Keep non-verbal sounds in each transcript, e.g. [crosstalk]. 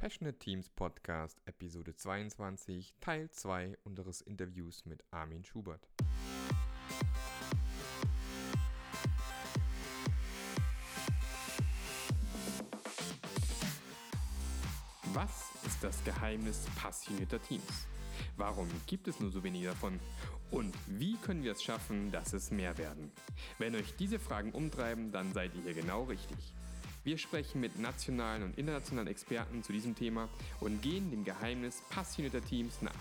Passionate Teams Podcast, Episode 22, Teil 2 unseres Interviews mit Armin Schubert. Was ist das Geheimnis passionierter Teams? Warum gibt es nur so wenige davon? Und wie können wir es schaffen, dass es mehr werden? Wenn euch diese Fragen umtreiben, dann seid ihr hier genau richtig. Wir sprechen mit nationalen und internationalen Experten zu diesem Thema und gehen dem Geheimnis passionierter Teams nach.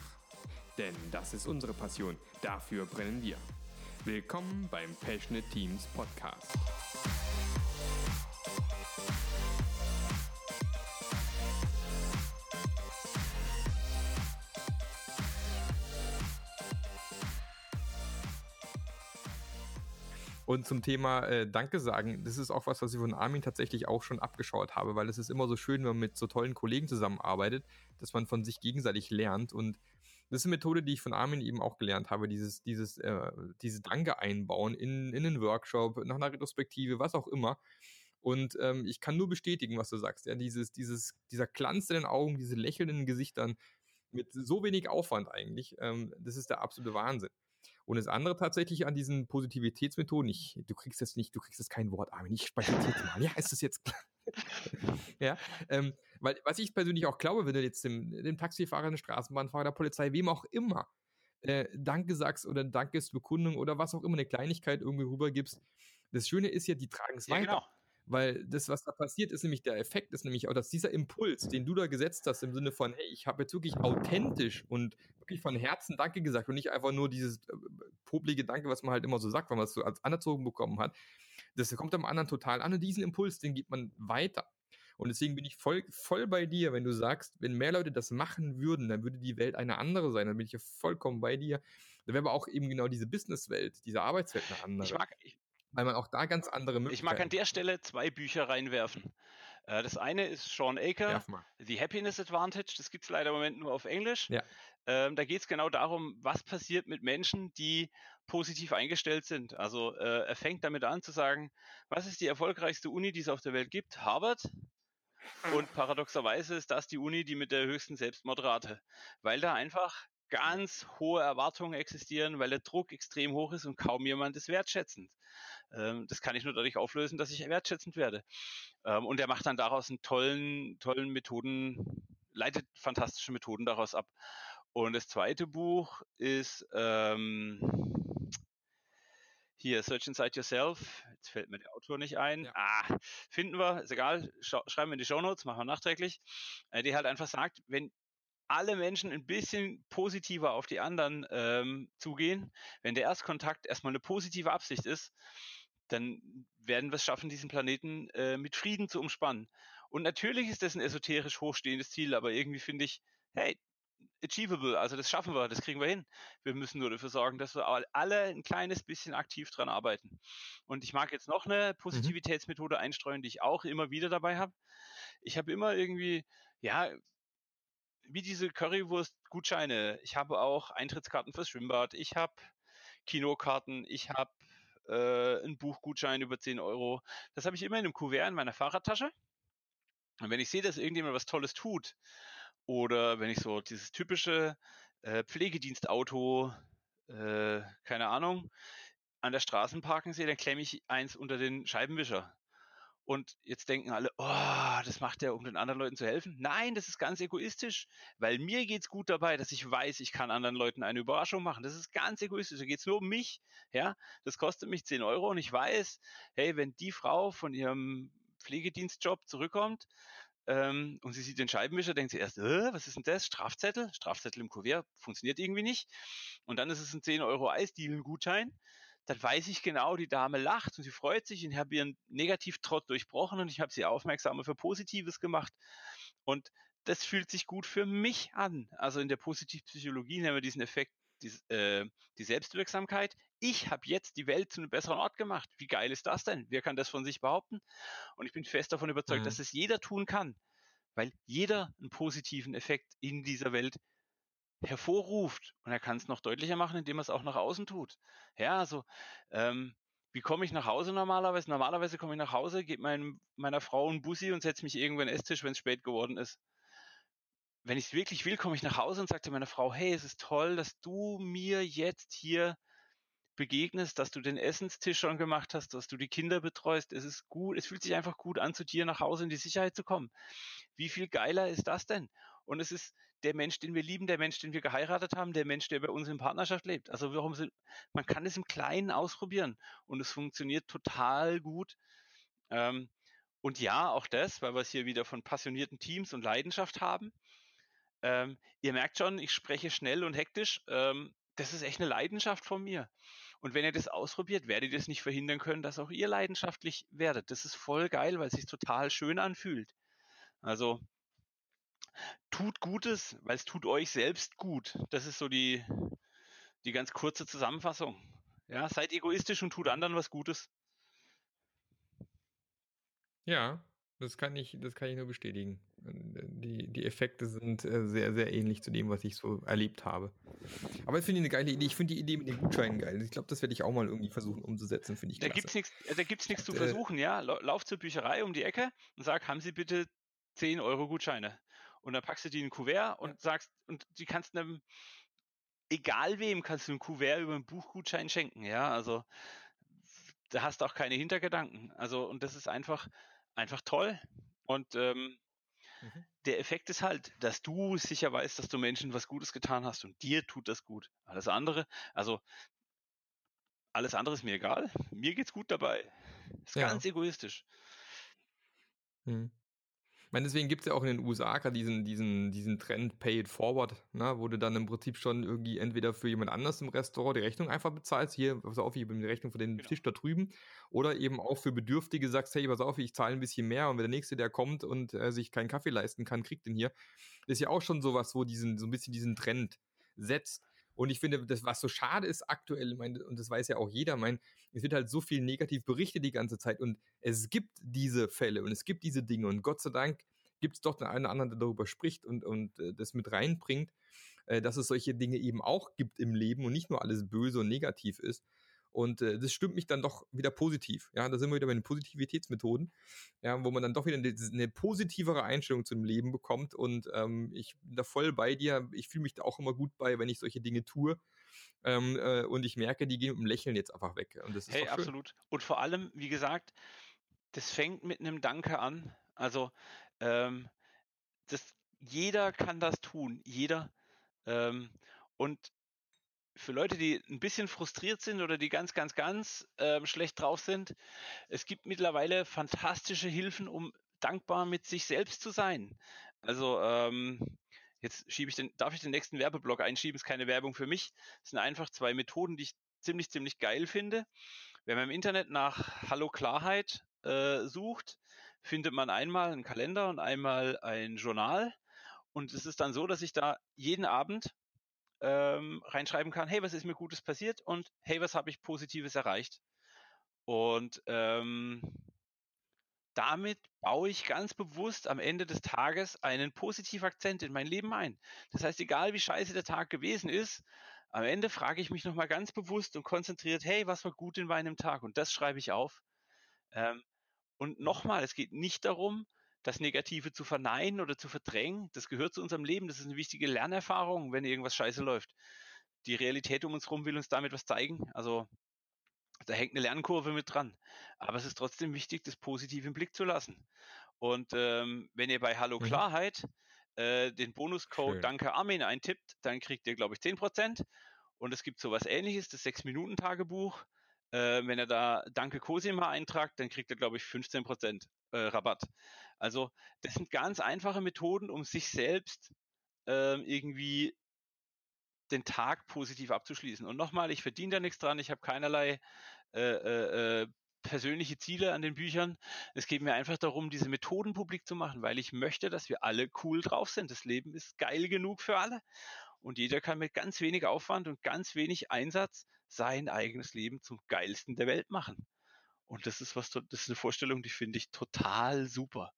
Denn das ist unsere Passion, dafür brennen wir. Willkommen beim Passionate Teams Podcast. Und zum Thema äh, Danke sagen, das ist auch was, was ich von Armin tatsächlich auch schon abgeschaut habe, weil es ist immer so schön, wenn man mit so tollen Kollegen zusammenarbeitet, dass man von sich gegenseitig lernt. Und das ist eine Methode, die ich von Armin eben auch gelernt habe, dieses, dieses, äh, diese Danke einbauen in, in einen Workshop, nach einer Retrospektive, was auch immer. Und ähm, ich kann nur bestätigen, was du sagst. Ja, dieses, dieses, dieser Glanz in den Augen, diese lächelnden Gesichtern mit so wenig Aufwand eigentlich, ähm, das ist der absolute Wahnsinn. Und das andere tatsächlich an diesen Positivitätsmethoden, ich, du kriegst jetzt nicht, du kriegst jetzt kein Wort, Armin, ich spreche jetzt mal. Ja, ist das jetzt [laughs] ja, ähm, weil was ich persönlich auch glaube, wenn du jetzt dem, dem Taxifahrer, dem Straßenbahnfahrer, der Polizei, wem auch immer, äh, Danke sagst oder Dankesbekundung oder was auch immer, eine Kleinigkeit irgendwie rübergibst, das Schöne ist ja, die tragen es ja, weiter. Genau. Weil das, was da passiert, ist nämlich der Effekt, ist nämlich auch, dass dieser Impuls, den du da gesetzt hast, im Sinne von, hey, ich habe jetzt wirklich authentisch und wirklich von Herzen Danke gesagt und nicht einfach nur dieses äh, poplige Danke, was man halt immer so sagt, wenn man es so als anerzogen bekommen hat. Das kommt am anderen total an und diesen Impuls, den gibt man weiter. Und deswegen bin ich voll, voll bei dir, wenn du sagst, wenn mehr Leute das machen würden, dann würde die Welt eine andere sein. Dann bin ich ja vollkommen bei dir. Dann wäre aber auch eben genau diese Businesswelt, diese Arbeitswelt eine andere. Ich mag, ich, weil man auch da ganz andere Möglichkeiten Ich mag an der Stelle zwei Bücher reinwerfen. Äh, das eine ist Sean Aker, The Happiness Advantage. Das gibt es leider im Moment nur auf Englisch. Ja. Ähm, da geht es genau darum, was passiert mit Menschen, die positiv eingestellt sind. Also äh, er fängt damit an zu sagen, was ist die erfolgreichste Uni, die es auf der Welt gibt? Harvard. Und [laughs] paradoxerweise ist das die Uni, die mit der höchsten Selbstmordrate, weil da einfach ganz hohe Erwartungen existieren, weil der Druck extrem hoch ist und kaum jemand ist wertschätzend. Ähm, das kann ich nur dadurch auflösen, dass ich wertschätzend werde. Ähm, und er macht dann daraus einen tollen, tollen Methoden, leitet fantastische Methoden daraus ab. Und das zweite Buch ist ähm, hier Search Inside Yourself. Jetzt fällt mir der Autor nicht ein. Ja. Ah, finden wir, ist egal. schreiben wir in die Show Notes, machen wir nachträglich. Äh, die halt einfach sagt, wenn alle Menschen ein bisschen positiver auf die anderen ähm, zugehen, wenn der Erstkontakt erstmal eine positive Absicht ist, dann werden wir es schaffen, diesen Planeten äh, mit Frieden zu umspannen. Und natürlich ist das ein esoterisch hochstehendes Ziel, aber irgendwie finde ich, hey, achievable, also das schaffen wir, das kriegen wir hin. Wir müssen nur dafür sorgen, dass wir alle ein kleines bisschen aktiv dran arbeiten. Und ich mag jetzt noch eine Positivitätsmethode einstreuen, die ich auch immer wieder dabei habe. Ich habe immer irgendwie, ja, wie diese Currywurst-Gutscheine. Ich habe auch Eintrittskarten fürs Schwimmbad, ich habe Kinokarten, ich habe äh, einen Buchgutschein über 10 Euro. Das habe ich immer in einem Kuvert in meiner Fahrradtasche. Und wenn ich sehe, dass irgendjemand was Tolles tut, oder wenn ich so dieses typische äh, Pflegedienstauto, äh, keine Ahnung, an der Straßenparken sehe, dann klemme ich eins unter den Scheibenwischer. Und jetzt denken alle, oh, das macht er, um den anderen Leuten zu helfen. Nein, das ist ganz egoistisch, weil mir geht's gut dabei, dass ich weiß, ich kann anderen Leuten eine Überraschung machen. Das ist ganz egoistisch. Da geht's nur um mich. Ja, das kostet mich 10 Euro und ich weiß, hey, wenn die Frau von ihrem Pflegedienstjob zurückkommt, ähm, und sie sieht den Scheibenwischer, denkt sie erst, äh, was ist denn das? Strafzettel? Strafzettel im Kuvert funktioniert irgendwie nicht. Und dann ist es ein 10 Euro Eisdielen-Gutschein dann weiß ich genau, die Dame lacht und sie freut sich und ich habe ihren Negativtrott durchbrochen und ich habe sie aufmerksamer für Positives gemacht. Und das fühlt sich gut für mich an. Also in der Positivpsychologie nennen wir diesen Effekt die, äh, die Selbstwirksamkeit. Ich habe jetzt die Welt zu einem besseren Ort gemacht. Wie geil ist das denn? Wer kann das von sich behaupten? Und ich bin fest davon überzeugt, mhm. dass es jeder tun kann, weil jeder einen positiven Effekt in dieser Welt hervorruft. Und er kann es noch deutlicher machen, indem er es auch nach außen tut. Ja, also ähm, wie komme ich nach Hause normalerweise? Normalerweise komme ich nach Hause, gebe mein, meiner Frau einen Bussi und setze mich irgendwo in den Esstisch, wenn es spät geworden ist. wenn ich es wirklich will, komme ich nach Hause und sage zu meiner Frau, hey, es ist toll, dass du mir jetzt hier begegnest, dass du den Essenstisch schon gemacht hast, dass du die Kinder betreust. Es ist gut, es fühlt sich einfach gut an, zu dir nach Hause in die Sicherheit zu kommen. Wie viel geiler ist das denn? Und es ist der Mensch, den wir lieben, der Mensch, den wir geheiratet haben, der Mensch, der bei uns in Partnerschaft lebt. Also warum sind, man kann es im Kleinen ausprobieren und es funktioniert total gut. Ähm, und ja, auch das, weil wir es hier wieder von passionierten Teams und Leidenschaft haben. Ähm, ihr merkt schon, ich spreche schnell und hektisch. Ähm, das ist echt eine Leidenschaft von mir. Und wenn ihr das ausprobiert, werdet ihr es nicht verhindern können, dass auch ihr leidenschaftlich werdet. Das ist voll geil, weil es sich total schön anfühlt. Also tut Gutes, weil es tut euch selbst gut. Das ist so die, die ganz kurze Zusammenfassung. Ja, seid egoistisch und tut anderen was Gutes. Ja, das kann ich, das kann ich nur bestätigen. Die, die Effekte sind äh, sehr, sehr ähnlich zu dem, was ich so erlebt habe. Aber ich finde eine geile Idee. Ich finde die Idee mit den Gutscheinen geil. Ich glaube, das werde ich auch mal irgendwie versuchen umzusetzen, finde ich Da gibt es nichts äh, zu versuchen, ja. Lauf zur Bücherei um die Ecke und sag, haben Sie bitte 10 Euro Gutscheine. Und dann packst du die in ein Kuvert und ja. sagst, und die kannst einem, egal wem, kannst du ein Kuvert über einen Buchgutschein schenken, ja. Also da hast du auch keine Hintergedanken. Also, und das ist einfach, einfach toll. Und ähm, mhm. der Effekt ist halt, dass du sicher weißt, dass du Menschen was Gutes getan hast und dir tut das gut. Alles andere, also alles andere ist mir egal. Mir geht's gut dabei. Ist ja. ganz egoistisch. Mhm. Ich meine, deswegen gibt es ja auch in den USA gerade diesen, diesen, diesen Trend Pay it forward, ne, wo du dann im Prinzip schon irgendwie entweder für jemand anders im Restaurant die Rechnung einfach bezahlst, hier, pass auf, ich bin die Rechnung für den genau. Tisch da drüben, oder eben auch für Bedürftige sagst, hey, pass auf, ich zahle ein bisschen mehr und wenn der Nächste, der kommt und äh, sich keinen Kaffee leisten kann, kriegt den hier. Das ist ja auch schon sowas, wo diesen, so ein bisschen diesen Trend setzt. Und ich finde, das, was so schade ist aktuell, mein, und das weiß ja auch jeder, mein, es wird halt so viel negativ berichtet die ganze Zeit und es gibt diese Fälle und es gibt diese Dinge und Gott sei Dank gibt es doch den einen oder anderen, der darüber spricht und, und äh, das mit reinbringt, äh, dass es solche Dinge eben auch gibt im Leben und nicht nur alles böse und negativ ist. Und äh, das stimmt mich dann doch wieder positiv. Ja, da sind wir wieder bei den Positivitätsmethoden, ja, wo man dann doch wieder eine, eine positivere Einstellung zum Leben bekommt. Und ähm, ich bin da voll bei dir. Ich fühle mich da auch immer gut bei, wenn ich solche Dinge tue. Ähm, äh, und ich merke, die gehen mit dem Lächeln jetzt einfach weg. Und das ist hey, absolut. Und vor allem, wie gesagt, das fängt mit einem Danke an. Also ähm, das, jeder kann das tun. Jeder. Ähm, und für Leute, die ein bisschen frustriert sind oder die ganz, ganz, ganz äh, schlecht drauf sind, es gibt mittlerweile fantastische Hilfen, um dankbar mit sich selbst zu sein. Also ähm, jetzt schiebe ich den, darf ich den nächsten Werbeblock einschieben, ist keine Werbung für mich. Es sind einfach zwei Methoden, die ich ziemlich, ziemlich geil finde. Wenn man im Internet nach Hallo Klarheit äh, sucht, findet man einmal einen Kalender und einmal ein Journal. Und es ist dann so, dass ich da jeden Abend ähm, reinschreiben kann, hey, was ist mir Gutes passiert und hey, was habe ich Positives erreicht. Und ähm, damit baue ich ganz bewusst am Ende des Tages einen positiven Akzent in mein Leben ein. Das heißt, egal wie scheiße der Tag gewesen ist, am Ende frage ich mich nochmal ganz bewusst und konzentriert, hey, was war gut in meinem Tag? Und das schreibe ich auf. Ähm, und nochmal, es geht nicht darum, das Negative zu verneinen oder zu verdrängen. Das gehört zu unserem Leben. Das ist eine wichtige Lernerfahrung, wenn irgendwas scheiße läuft. Die Realität um uns herum will uns damit was zeigen. Also da hängt eine Lernkurve mit dran. Aber es ist trotzdem wichtig, das Positive im Blick zu lassen. Und ähm, wenn ihr bei Hallo mhm. Klarheit äh, den Bonuscode Schön. Danke Armin eintippt, dann kriegt ihr, glaube ich, 10%. Und es gibt sowas ähnliches, das 6-Minuten-Tagebuch. Äh, wenn er da Danke Cosima eintragt, dann kriegt er, glaube ich, 15% äh, Rabatt. Also das sind ganz einfache Methoden, um sich selbst äh, irgendwie den Tag positiv abzuschließen. Und nochmal, ich verdiene da nichts dran, ich habe keinerlei äh, äh, äh, persönliche Ziele an den Büchern. Es geht mir einfach darum, diese Methoden publik zu machen, weil ich möchte, dass wir alle cool drauf sind. Das Leben ist geil genug für alle. Und jeder kann mit ganz wenig Aufwand und ganz wenig Einsatz sein eigenes Leben zum geilsten der Welt machen. Und das ist was, das ist eine Vorstellung, die finde ich total super.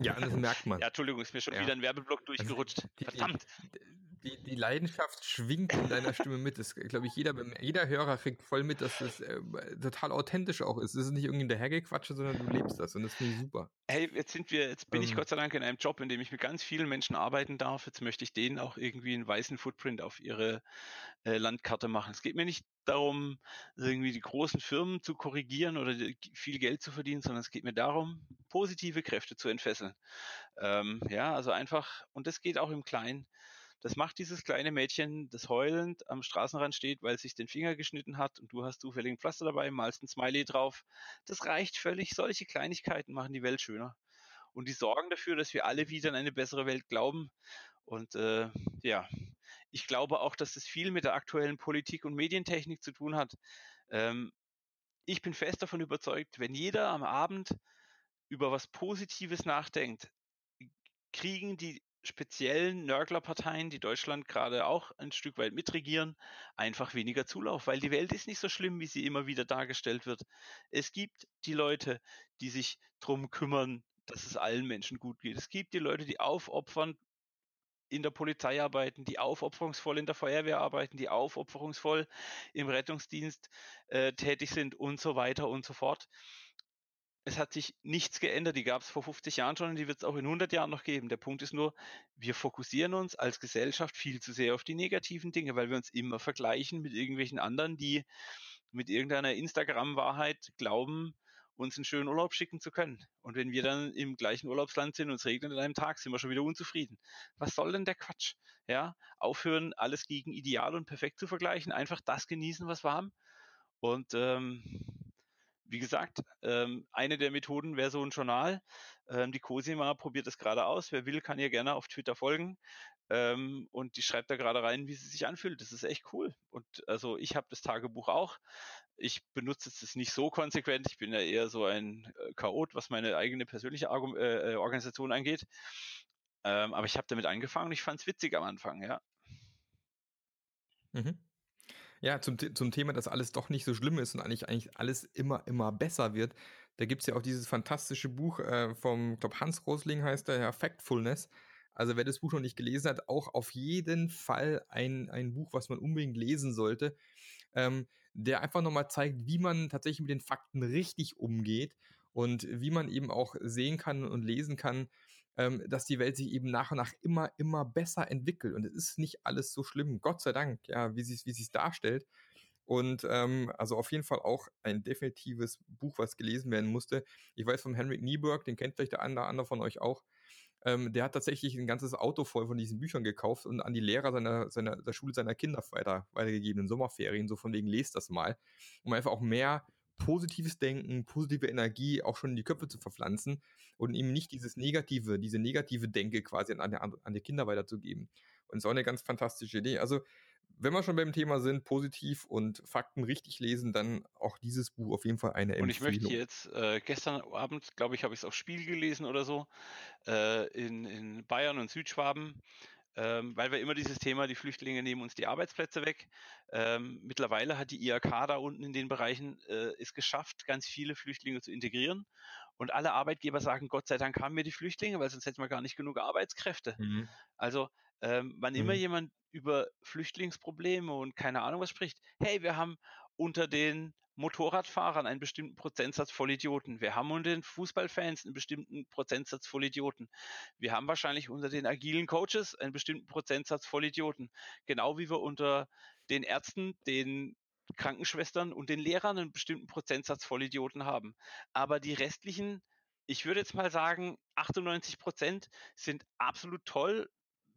Ja, das merkt [laughs] man. Ja, Entschuldigung, ist mir schon ja. wieder ein Werbeblock also, durchgerutscht. Verdammt. die, die Leidenschaft schwingt in deiner Stimme mit. Das glaube ich, jeder, jeder Hörer kriegt voll mit, dass das äh, total authentisch auch ist. Es ist nicht irgendwie dahergequatsche, sondern du lebst das und das finde ich super. Hey, jetzt sind wir, jetzt bin ähm, ich Gott sei Dank in einem Job, in dem ich mit ganz vielen Menschen arbeiten darf. Jetzt möchte ich denen auch irgendwie einen weißen Footprint auf ihre äh, Landkarte machen. Es geht mir nicht darum, irgendwie die großen Firmen zu korrigieren oder viel Geld zu verdienen, sondern es geht mir darum, positive Kräfte zu entfesseln. Ähm, ja, also einfach, und das geht auch im Kleinen. Das macht dieses kleine Mädchen, das heulend am Straßenrand steht, weil es sich den Finger geschnitten hat und du hast zufällig ein Pflaster dabei, malst ein Smiley drauf. Das reicht völlig. Solche Kleinigkeiten machen die Welt schöner. Und die sorgen dafür, dass wir alle wieder an eine bessere Welt glauben. Und äh, ja, ich glaube auch, dass das viel mit der aktuellen Politik und Medientechnik zu tun hat. Ähm, ich bin fest davon überzeugt, wenn jeder am Abend über was Positives nachdenkt, kriegen die speziellen Nörglerparteien, die Deutschland gerade auch ein Stück weit mitregieren, einfach weniger Zulauf, weil die Welt ist nicht so schlimm, wie sie immer wieder dargestellt wird. Es gibt die Leute, die sich drum kümmern, dass es allen Menschen gut geht. Es gibt die Leute, die aufopfern in der Polizei arbeiten, die aufopferungsvoll in der Feuerwehr arbeiten, die aufopferungsvoll im Rettungsdienst äh, tätig sind und so weiter und so fort es hat sich nichts geändert. Die gab es vor 50 Jahren schon und die wird es auch in 100 Jahren noch geben. Der Punkt ist nur, wir fokussieren uns als Gesellschaft viel zu sehr auf die negativen Dinge, weil wir uns immer vergleichen mit irgendwelchen anderen, die mit irgendeiner Instagram-Wahrheit glauben, uns einen schönen Urlaub schicken zu können. Und wenn wir dann im gleichen Urlaubsland sind und es regnet an einem Tag, sind wir schon wieder unzufrieden. Was soll denn der Quatsch? Ja, aufhören, alles gegen ideal und perfekt zu vergleichen, einfach das genießen, was wir haben. Und ähm, wie gesagt, ähm, eine der Methoden wäre so ein Journal. Ähm, die Cosima probiert das gerade aus. Wer will, kann ihr gerne auf Twitter folgen. Ähm, und die schreibt da gerade rein, wie sie sich anfühlt. Das ist echt cool. Und also ich habe das Tagebuch auch. Ich benutze es nicht so konsequent. Ich bin ja eher so ein äh, Chaot, was meine eigene persönliche Argu äh, äh Organisation angeht. Ähm, aber ich habe damit angefangen ich fand es witzig am Anfang, ja. Mhm. Ja, zum, zum Thema, dass alles doch nicht so schlimm ist und eigentlich, eigentlich alles immer, immer besser wird. Da gibt es ja auch dieses fantastische Buch äh, vom, glaube, Hans Rosling heißt der, ja, Factfulness. Also wer das Buch noch nicht gelesen hat, auch auf jeden Fall ein, ein Buch, was man unbedingt lesen sollte, ähm, der einfach nochmal zeigt, wie man tatsächlich mit den Fakten richtig umgeht und wie man eben auch sehen kann und lesen kann, ähm, dass die Welt sich eben nach und nach immer, immer besser entwickelt. Und es ist nicht alles so schlimm, Gott sei Dank, ja, wie sie wie es darstellt. Und ähm, also auf jeden Fall auch ein definitives Buch, was gelesen werden musste. Ich weiß von Henrik Nieberg, den kennt vielleicht der oder andere von euch auch. Ähm, der hat tatsächlich ein ganzes Auto voll von diesen Büchern gekauft und an die Lehrer seiner, seiner der Schule seiner Kinder weiter, weitergegeben in Sommerferien, so von wegen lest das mal, um einfach auch mehr positives Denken, positive Energie auch schon in die Köpfe zu verpflanzen und ihm nicht dieses negative, diese negative Denke quasi an, an, die Kinder weiterzugeben. Und ist auch eine ganz fantastische Idee. Also, wenn wir schon beim Thema sind, positiv und Fakten richtig lesen, dann auch dieses Buch auf jeden Fall eine Empfehlung. Und ich möchte jetzt, äh, gestern Abend, glaube ich, habe ich es auf Spiel gelesen oder so, äh, in, in Bayern und Südschwaben ähm, weil wir immer dieses Thema, die Flüchtlinge nehmen uns die Arbeitsplätze weg. Ähm, mittlerweile hat die IAK da unten in den Bereichen äh, es geschafft, ganz viele Flüchtlinge zu integrieren. Und alle Arbeitgeber sagen, Gott sei Dank haben wir die Flüchtlinge, weil sonst hätten wir gar nicht genug Arbeitskräfte. Mhm. Also ähm, wann mhm. immer jemand über Flüchtlingsprobleme und keine Ahnung was spricht, hey, wir haben unter den Motorradfahrern einen bestimmten Prozentsatz Vollidioten. Wir haben unter den Fußballfans einen bestimmten Prozentsatz Vollidioten. Wir haben wahrscheinlich unter den agilen Coaches einen bestimmten Prozentsatz Vollidioten. Genau wie wir unter den Ärzten, den Krankenschwestern und den Lehrern einen bestimmten Prozentsatz Vollidioten haben. Aber die restlichen, ich würde jetzt mal sagen, 98 Prozent sind absolut toll,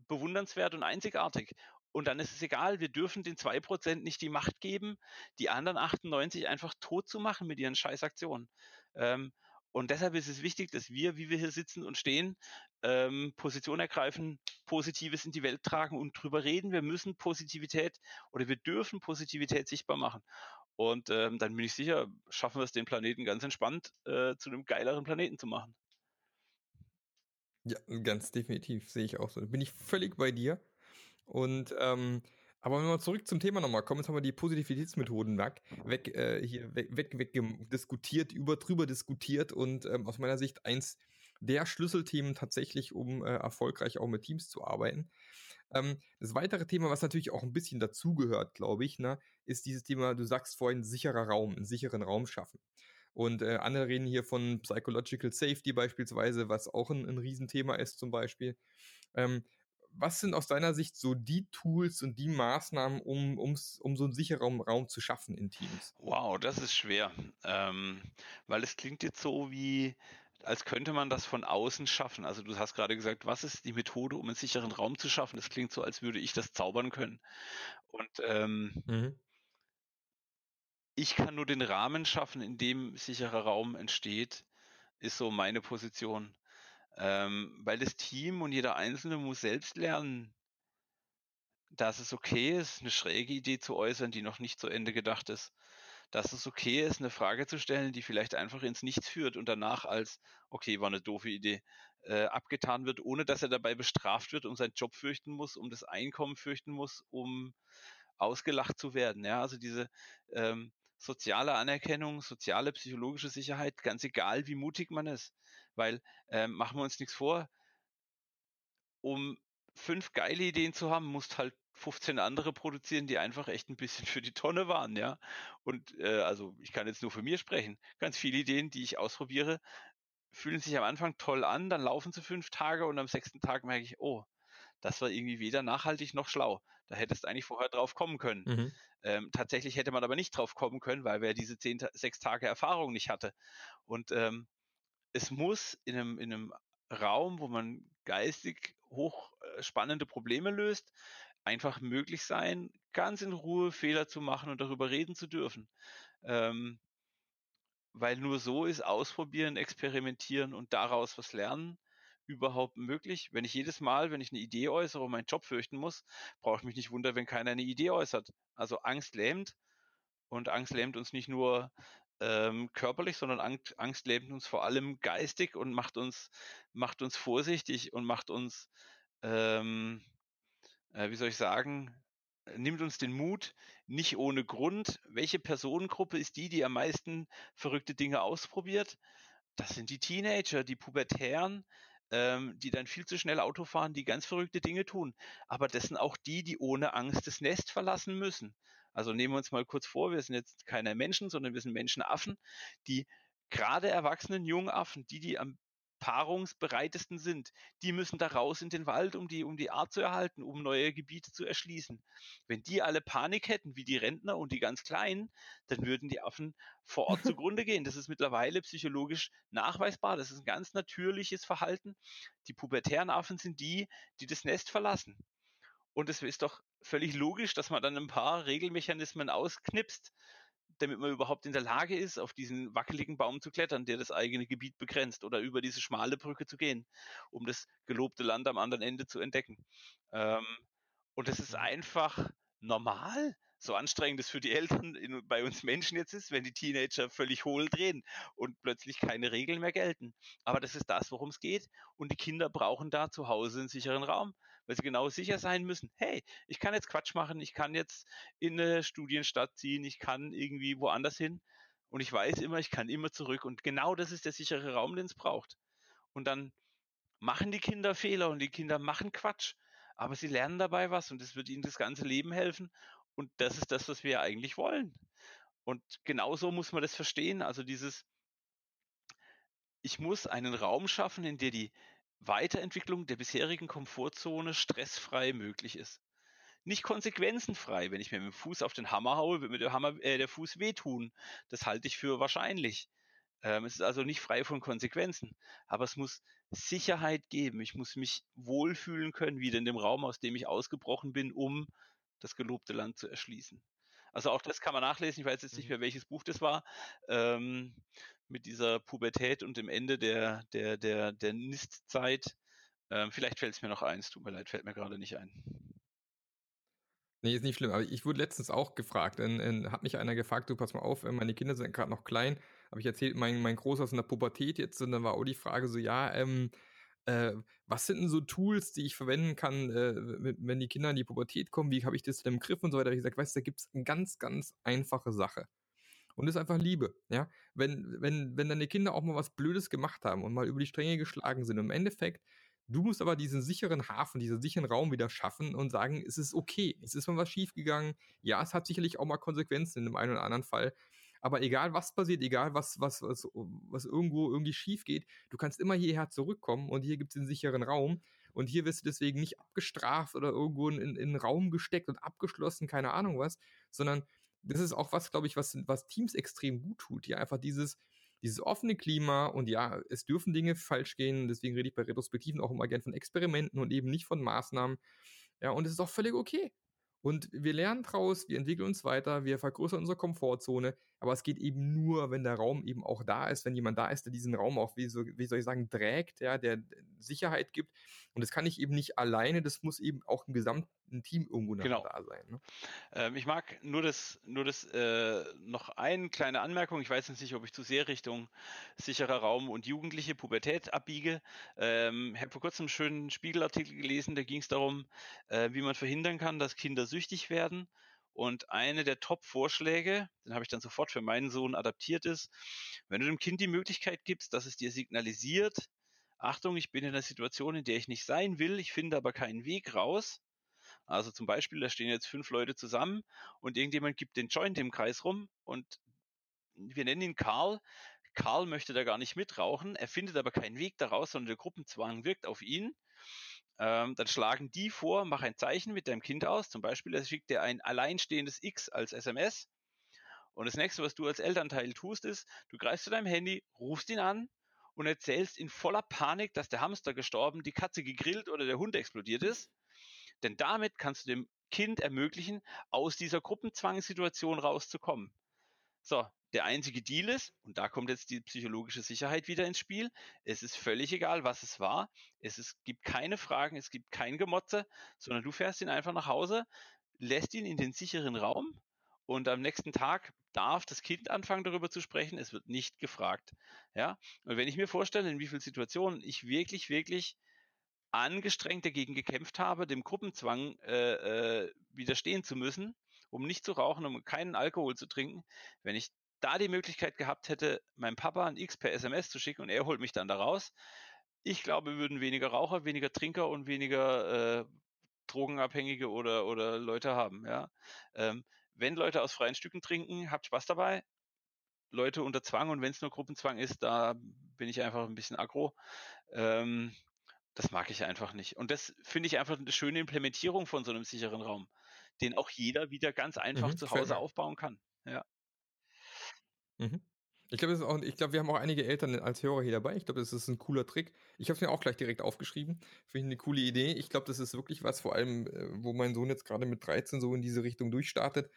bewundernswert und einzigartig. Und dann ist es egal, wir dürfen den 2% nicht die Macht geben, die anderen 98 einfach tot zu machen mit ihren Scheißaktionen. Ähm, und deshalb ist es wichtig, dass wir, wie wir hier sitzen und stehen, ähm, Position ergreifen, Positives in die Welt tragen und drüber reden. Wir müssen Positivität oder wir dürfen Positivität sichtbar machen. Und ähm, dann bin ich sicher, schaffen wir es, den Planeten ganz entspannt äh, zu einem geileren Planeten zu machen. Ja, ganz definitiv, sehe ich auch so. Bin ich völlig bei dir. Und ähm, aber wenn wir zurück zum Thema nochmal kommen, jetzt haben wir die Positivitätsmethoden weg, weg äh, hier weg, weg, weg diskutiert, über drüber diskutiert und ähm, aus meiner Sicht eins der Schlüsselthemen tatsächlich, um äh, erfolgreich auch mit Teams zu arbeiten. Ähm, das weitere Thema, was natürlich auch ein bisschen dazugehört, glaube ich, ne, ist dieses Thema, du sagst vorhin, sicherer Raum, einen sicheren Raum schaffen. Und äh, andere reden hier von Psychological Safety beispielsweise, was auch ein, ein Riesenthema ist zum Beispiel. Ähm, was sind aus deiner Sicht so die Tools und die Maßnahmen, um, um so einen sicheren Raum zu schaffen in Teams? Wow, das ist schwer, ähm, weil es klingt jetzt so wie, als könnte man das von außen schaffen. Also du hast gerade gesagt, was ist die Methode, um einen sicheren Raum zu schaffen? Das klingt so, als würde ich das zaubern können. Und ähm, mhm. ich kann nur den Rahmen schaffen, in dem sicherer Raum entsteht, ist so meine Position. Ähm, weil das Team und jeder Einzelne muss selbst lernen, dass es okay ist, eine schräge Idee zu äußern, die noch nicht zu Ende gedacht ist. Dass es okay ist, eine Frage zu stellen, die vielleicht einfach ins Nichts führt und danach als, okay, war eine doofe Idee, äh, abgetan wird, ohne dass er dabei bestraft wird, um seinen Job fürchten muss, um das Einkommen fürchten muss, um ausgelacht zu werden. Ja, also diese ähm, soziale Anerkennung, soziale, psychologische Sicherheit, ganz egal, wie mutig man ist. Weil, ähm, machen wir uns nichts vor, um fünf geile Ideen zu haben, musst halt 15 andere produzieren, die einfach echt ein bisschen für die Tonne waren, ja. Und äh, also ich kann jetzt nur für mir sprechen. Ganz viele Ideen, die ich ausprobiere, fühlen sich am Anfang toll an, dann laufen sie fünf Tage und am sechsten Tag merke ich, oh, das war irgendwie weder nachhaltig noch schlau. Da hättest du eigentlich vorher drauf kommen können. Mhm. Ähm, tatsächlich hätte man aber nicht drauf kommen können, weil wer diese zehn, sechs Tage Erfahrung nicht hatte. Und ähm, es muss in einem, in einem Raum, wo man geistig hochspannende äh, Probleme löst, einfach möglich sein, ganz in Ruhe Fehler zu machen und darüber reden zu dürfen. Ähm, weil nur so ist Ausprobieren, Experimentieren und daraus was lernen überhaupt möglich. Wenn ich jedes Mal, wenn ich eine Idee äußere und meinen Job fürchten muss, brauche ich mich nicht wundern, wenn keiner eine Idee äußert. Also Angst lähmt und Angst lähmt uns nicht nur ähm, körperlich, sondern Angst, Angst lähmt uns vor allem geistig und macht uns, macht uns vorsichtig und macht uns, ähm, äh, wie soll ich sagen, nimmt uns den Mut, nicht ohne Grund. Welche Personengruppe ist die, die am meisten verrückte Dinge ausprobiert? Das sind die Teenager, die Pubertären, ähm, die dann viel zu schnell Auto fahren, die ganz verrückte Dinge tun. Aber das sind auch die, die ohne Angst das Nest verlassen müssen. Also nehmen wir uns mal kurz vor, wir sind jetzt keine Menschen, sondern wir sind Menschenaffen, die gerade erwachsenen jungen Affen, die, die am paarungsbereitesten sind, die müssen da raus in den Wald, um die, um die Art zu erhalten, um neue Gebiete zu erschließen. Wenn die alle Panik hätten, wie die Rentner und die ganz Kleinen, dann würden die Affen vor Ort [laughs] zugrunde gehen. Das ist mittlerweile psychologisch nachweisbar. Das ist ein ganz natürliches Verhalten. Die pubertären Affen sind die, die das Nest verlassen. Und es ist doch völlig logisch, dass man dann ein paar Regelmechanismen ausknipst, damit man überhaupt in der Lage ist, auf diesen wackeligen Baum zu klettern, der das eigene Gebiet begrenzt, oder über diese schmale Brücke zu gehen, um das gelobte Land am anderen Ende zu entdecken. Ähm, und das ist mhm. einfach normal so anstrengend es für die [laughs] Eltern in, bei uns Menschen jetzt ist, wenn die Teenager völlig hohl drehen und plötzlich keine Regeln mehr gelten. Aber das ist das, worum es geht. Und die Kinder brauchen da zu Hause einen sicheren Raum, weil sie genau sicher sein müssen, hey, ich kann jetzt Quatsch machen, ich kann jetzt in eine Studienstadt ziehen, ich kann irgendwie woanders hin. Und ich weiß immer, ich kann immer zurück. Und genau das ist der sichere Raum, den es braucht. Und dann machen die Kinder Fehler und die Kinder machen Quatsch aber sie lernen dabei was und es wird ihnen das ganze Leben helfen und das ist das, was wir eigentlich wollen. Und genauso muss man das verstehen. Also dieses, ich muss einen Raum schaffen, in dem die Weiterentwicklung der bisherigen Komfortzone stressfrei möglich ist. Nicht konsequenzenfrei. Wenn ich mir mit dem Fuß auf den Hammer haue, wird mir der, Hammer, äh, der Fuß wehtun. Das halte ich für wahrscheinlich. Ähm, es ist also nicht frei von Konsequenzen. Aber es muss Sicherheit geben. Ich muss mich wohlfühlen können, wieder in dem Raum, aus dem ich ausgebrochen bin, um das gelobte Land zu erschließen. Also auch das kann man nachlesen, ich weiß jetzt nicht mhm. mehr, welches Buch das war, ähm, mit dieser Pubertät und dem Ende der, der, der, der Nistzeit. Ähm, vielleicht fällt es mir noch eins, tut mir leid, fällt mir gerade nicht ein. Nee, ist nicht schlimm, aber ich wurde letztens auch gefragt, in, in, hat mich einer gefragt, du pass mal auf, meine Kinder sind gerade noch klein, habe ich erzählt, mein, mein Großer ist in der Pubertät jetzt und dann war auch die Frage so, ja, ähm, äh, was sind denn so Tools, die ich verwenden kann, äh, wenn die Kinder in die Pubertät kommen, wie habe ich das denn im Griff und so weiter. Ich gesagt, weißt du, da gibt es eine ganz, ganz einfache Sache. Und ist einfach Liebe, ja. Wenn, wenn, wenn deine Kinder auch mal was Blödes gemacht haben und mal über die Stränge geschlagen sind, im Endeffekt, du musst aber diesen sicheren Hafen, diesen sicheren Raum wieder schaffen und sagen, es ist okay, es ist mal was schiefgegangen. Ja, es hat sicherlich auch mal Konsequenzen in dem einen oder anderen Fall. Aber egal was passiert, egal was, was, was, was irgendwo irgendwie schief geht, du kannst immer hierher zurückkommen und hier gibt es den sicheren Raum. Und hier wirst du deswegen nicht abgestraft oder irgendwo in, in einen Raum gesteckt und abgeschlossen, keine Ahnung was, sondern das ist auch was, glaube ich, was, was Teams extrem gut tut. Ja, einfach dieses, dieses offene Klima und ja, es dürfen Dinge falsch gehen. Deswegen rede ich bei Retrospektiven auch immer gern von Experimenten und eben nicht von Maßnahmen. Ja, und es ist auch völlig okay. Und wir lernen draus, wir entwickeln uns weiter, wir vergrößern unsere Komfortzone. Aber es geht eben nur, wenn der Raum eben auch da ist, wenn jemand da ist, der diesen Raum auch, wie, so, wie soll ich sagen, trägt, ja, der Sicherheit gibt. Und das kann ich eben nicht alleine, das muss eben auch im gesamten Team irgendwo genau. da sein. Ne? Ähm, ich mag nur das, nur das äh, noch eine kleine Anmerkung. Ich weiß jetzt nicht, ob ich zu sehr Richtung sicherer Raum und jugendliche Pubertät abbiege. Ähm, ich habe vor kurzem einen schönen Spiegelartikel gelesen, da ging es darum, äh, wie man verhindern kann, dass Kinder süchtig werden. Und eine der Top-Vorschläge, den habe ich dann sofort für meinen Sohn adaptiert, ist, wenn du dem Kind die Möglichkeit gibst, dass es dir signalisiert, Achtung, ich bin in einer Situation, in der ich nicht sein will, ich finde aber keinen Weg raus. Also zum Beispiel, da stehen jetzt fünf Leute zusammen und irgendjemand gibt den Joint im Kreis rum und wir nennen ihn Karl. Karl möchte da gar nicht mitrauchen, er findet aber keinen Weg daraus, sondern der Gruppenzwang wirkt auf ihn. Ähm, dann schlagen die vor, mach ein Zeichen mit deinem Kind aus. Zum Beispiel, er schickt dir ein alleinstehendes X als SMS. Und das nächste, was du als Elternteil tust, ist, du greifst zu deinem Handy, rufst ihn an und erzählst in voller Panik, dass der Hamster gestorben, die Katze gegrillt oder der Hund explodiert ist. Denn damit kannst du dem Kind ermöglichen, aus dieser Gruppenzwangssituation rauszukommen. So, der einzige Deal ist, und da kommt jetzt die psychologische Sicherheit wieder ins Spiel, es ist völlig egal, was es war. Es ist, gibt keine Fragen, es gibt kein Gemotze, sondern du fährst ihn einfach nach Hause, lässt ihn in den sicheren Raum und am nächsten Tag darf das Kind anfangen, darüber zu sprechen. Es wird nicht gefragt. Ja, und wenn ich mir vorstelle, in wie vielen Situationen ich wirklich, wirklich angestrengt dagegen gekämpft habe, dem Gruppenzwang äh, äh, widerstehen zu müssen, um nicht zu rauchen, um keinen Alkohol zu trinken, wenn ich da die Möglichkeit gehabt hätte, meinem Papa ein X per SMS zu schicken und er holt mich dann da raus, ich glaube, wir würden weniger Raucher, weniger Trinker und weniger äh, Drogenabhängige oder, oder Leute haben. Ja? Ähm, wenn Leute aus freien Stücken trinken, habt Spaß dabei. Leute unter Zwang und wenn es nur Gruppenzwang ist, da bin ich einfach ein bisschen aggro. Ähm, das mag ich einfach nicht. Und das finde ich einfach eine schöne Implementierung von so einem sicheren Raum, den auch jeder wieder ganz einfach mhm, zu Hause aufbauen kann. Ja. Mhm. Ich glaube, glaub, wir haben auch einige Eltern als Hörer hier dabei. Ich glaube, das ist ein cooler Trick. Ich habe es mir auch gleich direkt aufgeschrieben. Finde ich eine coole Idee. Ich glaube, das ist wirklich was, vor allem, äh, wo mein Sohn jetzt gerade mit 13 so in diese Richtung durchstartet,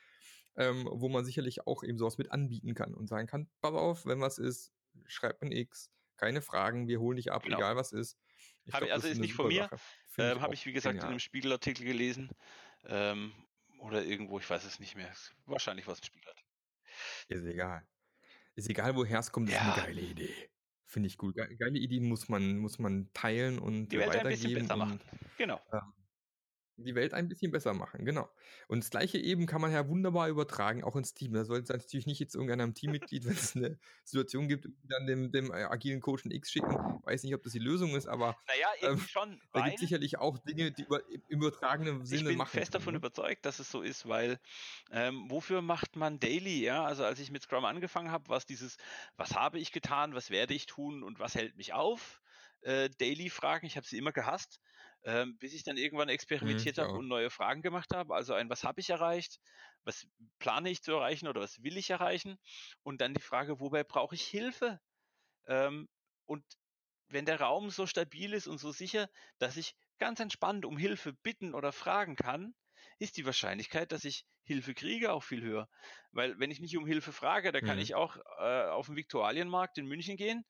ähm, wo man sicherlich auch eben sowas mit anbieten kann und sagen kann, pass auf, wenn was ist, schreib ein X, keine Fragen, wir holen dich ab, genau. egal was ist. Ich glaub, also ist, nicht von mir. Ähm, habe ich, wie gesagt, genial. in einem Spiegelartikel gelesen. Ähm, oder irgendwo, ich weiß es nicht mehr. Wahrscheinlich was im Spiegel. Ist egal. Ist egal, woher es kommt, ja. ist eine geile Idee. Finde ich gut. Geile Ideen muss man, muss man teilen und die Welt weitergeben. Ein bisschen besser machen. Genau. Ähm, die Welt ein bisschen besser machen, genau. Und das gleiche eben kann man ja wunderbar übertragen, auch ins Team. Da sollte es natürlich nicht jetzt irgendeinem Teammitglied, [laughs] wenn es eine Situation gibt, dann dem, dem äh, agilen Coach ein X schicken. Weiß nicht, ob das die Lösung ist, aber naja, ähm, schon, da gibt es sicherlich auch Dinge, die über, im übertragenen Sinne machen. Ich bin fest davon ne? überzeugt, dass es so ist, weil ähm, wofür macht man Daily? Ja, also als ich mit Scrum angefangen habe, war es dieses, was habe ich getan, was werde ich tun und was hält mich auf? Äh, Daily-Fragen. Ich habe sie immer gehasst ähm, bis ich dann irgendwann experimentiert mhm, habe und neue Fragen gemacht habe. Also ein, was habe ich erreicht, was plane ich zu erreichen oder was will ich erreichen? Und dann die Frage, wobei brauche ich Hilfe? Ähm, und wenn der Raum so stabil ist und so sicher, dass ich ganz entspannt um Hilfe bitten oder fragen kann, ist die Wahrscheinlichkeit, dass ich Hilfe kriege, auch viel höher. Weil wenn ich nicht um Hilfe frage, da kann mhm. ich auch äh, auf den Viktualienmarkt in München gehen.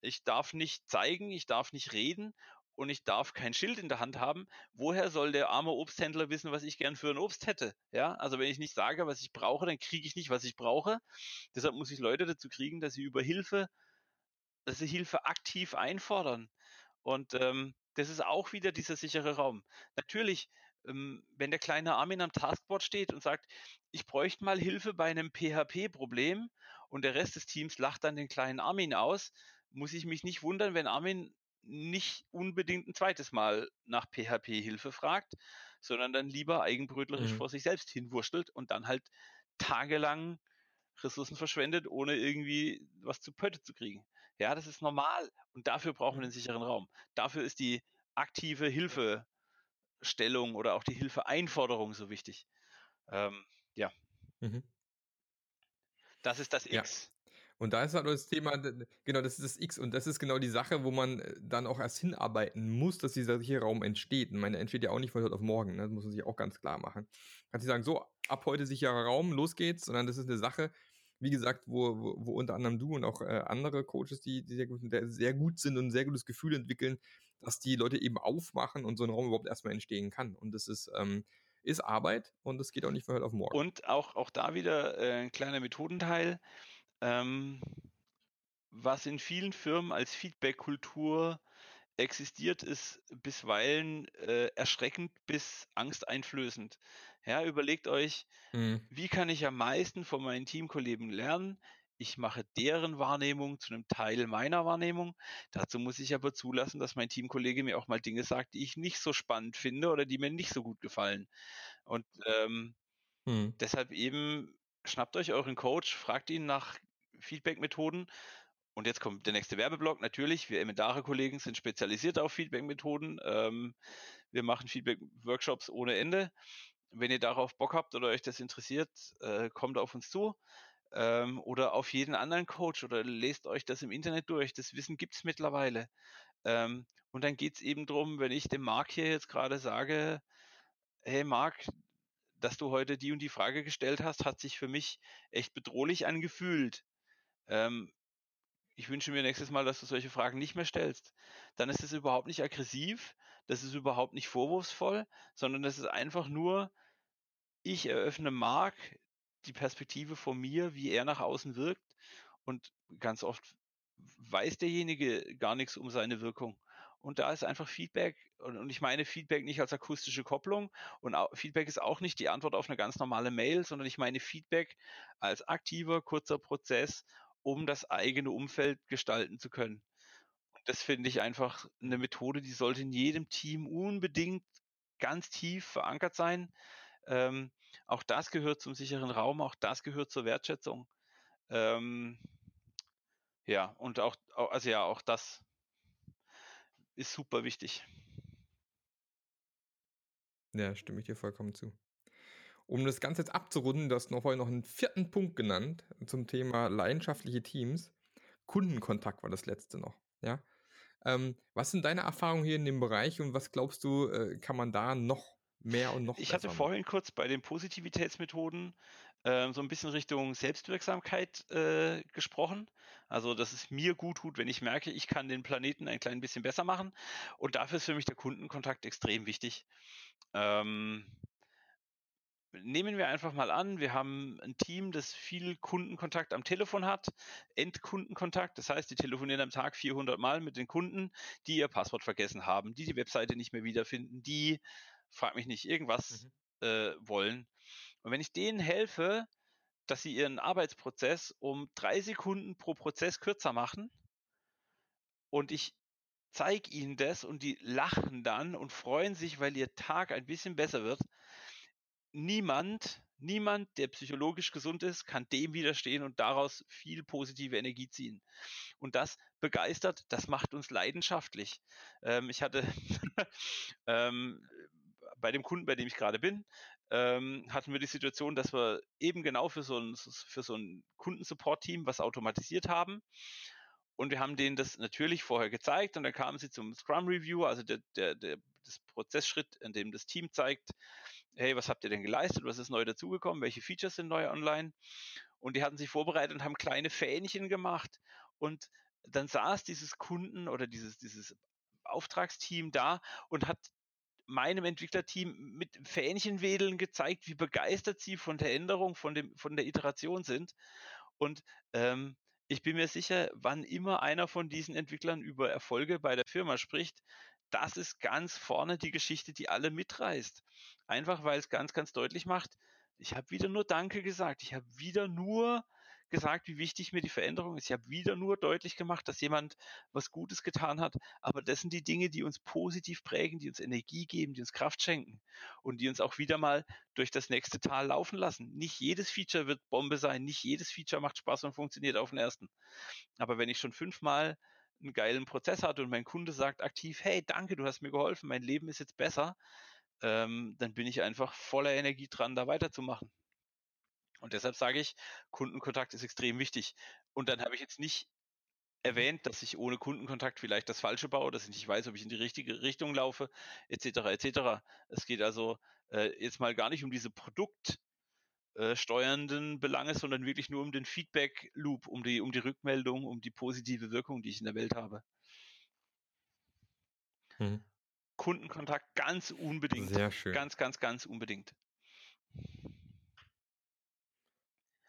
Ich darf nicht zeigen, ich darf nicht reden und ich darf kein Schild in der Hand haben, woher soll der arme Obsthändler wissen, was ich gern für ein Obst hätte? Ja, also wenn ich nicht sage, was ich brauche, dann kriege ich nicht, was ich brauche. Deshalb muss ich Leute dazu kriegen, dass sie über Hilfe, dass sie Hilfe aktiv einfordern. Und ähm, das ist auch wieder dieser sichere Raum. Natürlich, ähm, wenn der kleine Armin am Taskboard steht und sagt, ich bräuchte mal Hilfe bei einem PHP-Problem und der Rest des Teams lacht dann den kleinen Armin aus, muss ich mich nicht wundern, wenn Armin nicht unbedingt ein zweites Mal nach PHP-Hilfe fragt, sondern dann lieber eigenbrötlerisch mhm. vor sich selbst hinwurschtelt und dann halt tagelang Ressourcen verschwendet, ohne irgendwie was zu Pötte zu kriegen. Ja, das ist normal und dafür brauchen wir mhm. einen sicheren Raum. Dafür ist die aktive Hilfestellung oder auch die Hilfeeinforderung so wichtig. Ähm, ja. Mhm. Das ist das X. Und da ist halt das Thema, genau, das ist das X und das ist genau die Sache, wo man äh, dann auch erst hinarbeiten muss, dass dieser sichere Raum entsteht. Und meine entsteht ja auch nicht von heute auf morgen, ne? das muss man sich auch ganz klar machen. Kannst du sagen, so, ab heute sicherer Raum, los geht's, sondern das ist eine Sache, wie gesagt, wo, wo, wo unter anderem du und auch äh, andere Coaches, die, die sehr, gut, sehr gut sind und ein sehr gutes Gefühl entwickeln, dass die Leute eben aufmachen und so ein Raum überhaupt erstmal entstehen kann. Und das ist, ähm, ist Arbeit und das geht auch nicht von heute auf morgen. Und auch, auch da wieder äh, ein kleiner Methodenteil. Ähm, was in vielen Firmen als Feedback-Kultur existiert, ist bisweilen äh, erschreckend bis angsteinflößend. Ja, überlegt euch, mhm. wie kann ich am meisten von meinen Teamkollegen lernen? Ich mache deren Wahrnehmung zu einem Teil meiner Wahrnehmung. Dazu muss ich aber zulassen, dass mein Teamkollege mir auch mal Dinge sagt, die ich nicht so spannend finde oder die mir nicht so gut gefallen. Und ähm, mhm. deshalb eben schnappt euch euren Coach, fragt ihn nach Feedback-Methoden. Und jetzt kommt der nächste Werbeblock. Natürlich, wir Emendare-Kollegen sind spezialisiert auf Feedback-Methoden. Ähm, wir machen Feedback-Workshops ohne Ende. Wenn ihr darauf Bock habt oder euch das interessiert, äh, kommt auf uns zu. Ähm, oder auf jeden anderen Coach oder lest euch das im Internet durch. Das Wissen gibt es mittlerweile. Ähm, und dann geht es eben darum, wenn ich dem Marc hier jetzt gerade sage, hey Marc, dass du heute die und die Frage gestellt hast, hat sich für mich echt bedrohlich angefühlt. Ähm, ich wünsche mir nächstes Mal, dass du solche Fragen nicht mehr stellst. Dann ist es überhaupt nicht aggressiv, das ist überhaupt nicht vorwurfsvoll, sondern das ist einfach nur, ich eröffne Mark die Perspektive von mir, wie er nach außen wirkt und ganz oft weiß derjenige gar nichts um seine Wirkung. Und da ist einfach Feedback, und ich meine Feedback nicht als akustische Kopplung, und Feedback ist auch nicht die Antwort auf eine ganz normale Mail, sondern ich meine Feedback als aktiver, kurzer Prozess, um das eigene Umfeld gestalten zu können. Und das finde ich einfach eine Methode, die sollte in jedem Team unbedingt ganz tief verankert sein. Ähm, auch das gehört zum sicheren Raum, auch das gehört zur Wertschätzung. Ähm, ja, und auch, also ja, auch das ist super wichtig. Ja, stimme ich dir vollkommen zu. Um das Ganze jetzt abzurunden, du hast noch vorhin noch einen vierten Punkt genannt zum Thema leidenschaftliche Teams. Kundenkontakt war das letzte noch. Ja? Ähm, was sind deine Erfahrungen hier in dem Bereich und was glaubst du, äh, kann man da noch mehr und noch Ich hatte vorhin kurz bei den Positivitätsmethoden äh, so ein bisschen Richtung Selbstwirksamkeit äh, gesprochen. Also, dass es mir gut tut, wenn ich merke, ich kann den Planeten ein klein bisschen besser machen. Und dafür ist für mich der Kundenkontakt extrem wichtig. Ähm, nehmen wir einfach mal an, wir haben ein Team, das viel Kundenkontakt am Telefon hat, Endkundenkontakt, das heißt, die telefonieren am Tag 400 Mal mit den Kunden, die ihr Passwort vergessen haben, die die Webseite nicht mehr wiederfinden, die, frag mich nicht, irgendwas mhm. äh, wollen. Und wenn ich denen helfe, dass sie ihren Arbeitsprozess um drei Sekunden pro Prozess kürzer machen und ich zeige ihnen das und die lachen dann und freuen sich, weil ihr Tag ein bisschen besser wird, niemand, niemand, der psychologisch gesund ist, kann dem widerstehen und daraus viel positive Energie ziehen. Und das begeistert, das macht uns leidenschaftlich. Ähm, ich hatte [laughs] ähm, bei dem Kunden, bei dem ich gerade bin, ähm, hatten wir die Situation, dass wir eben genau für so ein, für so ein Kundensupport-Team was automatisiert haben. Und wir haben denen das natürlich vorher gezeigt und dann kamen sie zum Scrum Review, also der, der, der, das Prozessschritt, in dem das Team zeigt, hey, was habt ihr denn geleistet, was ist neu dazugekommen, welche Features sind neu online? Und die hatten sich vorbereitet und haben kleine Fähnchen gemacht. Und dann saß dieses Kunden oder dieses, dieses Auftragsteam da und hat meinem Entwicklerteam mit Fähnchenwedeln gezeigt, wie begeistert sie von der Änderung, von, dem, von der Iteration sind. Und ähm, ich bin mir sicher, wann immer einer von diesen Entwicklern über Erfolge bei der Firma spricht, das ist ganz vorne die Geschichte, die alle mitreißt. Einfach weil es ganz, ganz deutlich macht, ich habe wieder nur Danke gesagt. Ich habe wieder nur gesagt, wie wichtig mir die Veränderung ist. Ich habe wieder nur deutlich gemacht, dass jemand was Gutes getan hat. Aber das sind die Dinge, die uns positiv prägen, die uns Energie geben, die uns Kraft schenken und die uns auch wieder mal durch das nächste Tal laufen lassen. Nicht jedes Feature wird Bombe sein, nicht jedes Feature macht Spaß und funktioniert auf den ersten. Aber wenn ich schon fünfmal einen geilen Prozess hatte und mein Kunde sagt aktiv, hey, danke, du hast mir geholfen, mein Leben ist jetzt besser, ähm, dann bin ich einfach voller Energie dran, da weiterzumachen. Und deshalb sage ich, Kundenkontakt ist extrem wichtig. Und dann habe ich jetzt nicht mhm. erwähnt, dass ich ohne Kundenkontakt vielleicht das Falsche baue, dass ich nicht weiß, ob ich in die richtige Richtung laufe, etc. etc. Es geht also äh, jetzt mal gar nicht um diese produktsteuernden äh, Belange, sondern wirklich nur um den Feedback-Loop, um die, um die Rückmeldung, um die positive Wirkung, die ich in der Welt habe. Hm. Kundenkontakt ganz unbedingt. Sehr schön. Ganz, ganz, ganz unbedingt.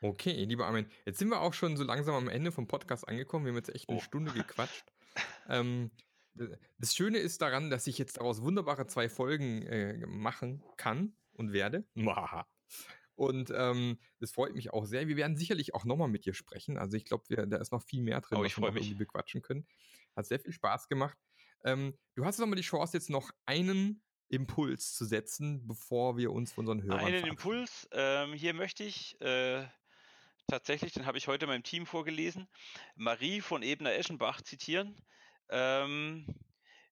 Okay, lieber Armin, jetzt sind wir auch schon so langsam am Ende vom Podcast angekommen. Wir haben jetzt echt eine oh. Stunde gequatscht. [laughs] ähm, das Schöne ist daran, dass ich jetzt daraus wunderbare zwei Folgen äh, machen kann und werde. Und ähm, das freut mich auch sehr. Wir werden sicherlich auch nochmal mit dir sprechen. Also ich glaube, da ist noch viel mehr drin, oh, was wir irgendwie bequatschen können. Hat sehr viel Spaß gemacht. Ähm, du hast nochmal die Chance, jetzt noch einen Impuls zu setzen, bevor wir uns von unseren Hörern Einen Impuls. Ähm, hier möchte ich äh, tatsächlich, den habe ich heute meinem Team vorgelesen, Marie von Ebner-Eschenbach zitieren. Ähm,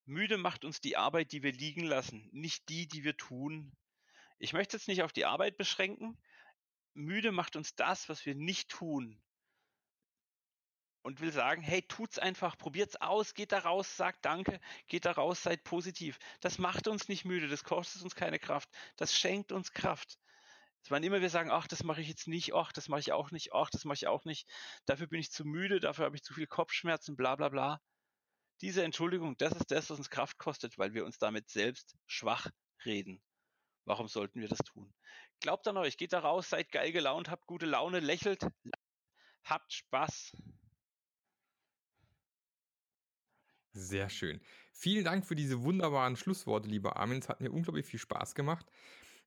müde macht uns die Arbeit, die wir liegen lassen, nicht die, die wir tun. Ich möchte jetzt nicht auf die Arbeit beschränken. Müde macht uns das, was wir nicht tun. Und will sagen, hey, tut's einfach, probiert's aus, geht da raus, sagt Danke, geht da raus, seid positiv. Das macht uns nicht müde, das kostet uns keine Kraft, das schenkt uns Kraft. Wann immer wir sagen, ach, das mache ich jetzt nicht, ach, das mache ich auch nicht, ach, das mache ich auch nicht, dafür bin ich zu müde, dafür habe ich zu viel Kopfschmerzen, bla bla bla. Diese Entschuldigung, das ist das, was uns Kraft kostet, weil wir uns damit selbst schwach reden. Warum sollten wir das tun? Glaubt an euch, geht da raus, seid geil gelaunt, habt gute Laune, lächelt, habt Spaß. Sehr schön. Vielen Dank für diese wunderbaren Schlussworte, lieber Armin. Es hat mir unglaublich viel Spaß gemacht.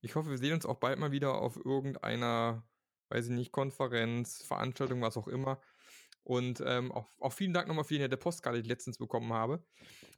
Ich hoffe, wir sehen uns auch bald mal wieder auf irgendeiner, weiß ich nicht, Konferenz, Veranstaltung, was auch immer. Und ähm, auch, auch, vielen Dank nochmal für die nette Postkarte, die ich letztens bekommen habe.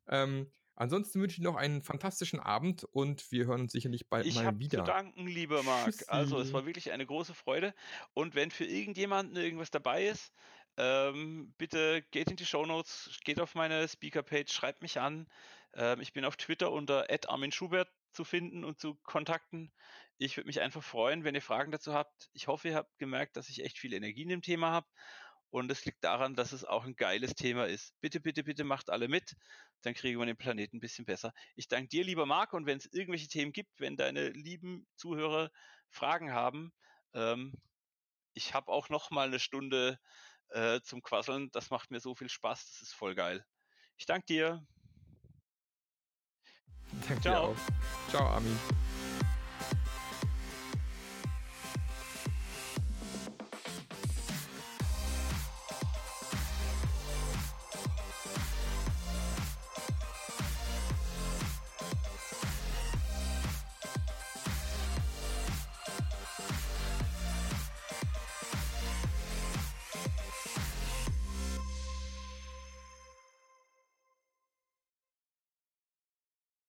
Ähm, ansonsten wünsche ich noch einen fantastischen Abend und wir hören uns sicherlich bald ich mal wieder. Ich habe zu danken, lieber Marc. Tschüssi. Also, es war wirklich eine große Freude. Und wenn für irgendjemanden irgendwas dabei ist, ähm, bitte geht in die Show Notes, geht auf meine Speaker-Page, schreibt mich an. Ähm, ich bin auf Twitter unter Armin Schubert zu finden und zu kontakten. Ich würde mich einfach freuen, wenn ihr Fragen dazu habt. Ich hoffe, ihr habt gemerkt, dass ich echt viel Energie in dem Thema habe. Und es liegt daran, dass es auch ein geiles Thema ist. Bitte, bitte, bitte macht alle mit. Dann kriegen wir den Planeten ein bisschen besser. Ich danke dir, lieber Marc. Und wenn es irgendwelche Themen gibt, wenn deine lieben Zuhörer Fragen haben, ähm, ich habe auch noch mal eine Stunde äh, zum Quasseln. Das macht mir so viel Spaß. Das ist voll geil. Ich danke dir. Danke Ciao. Ciao, Armin.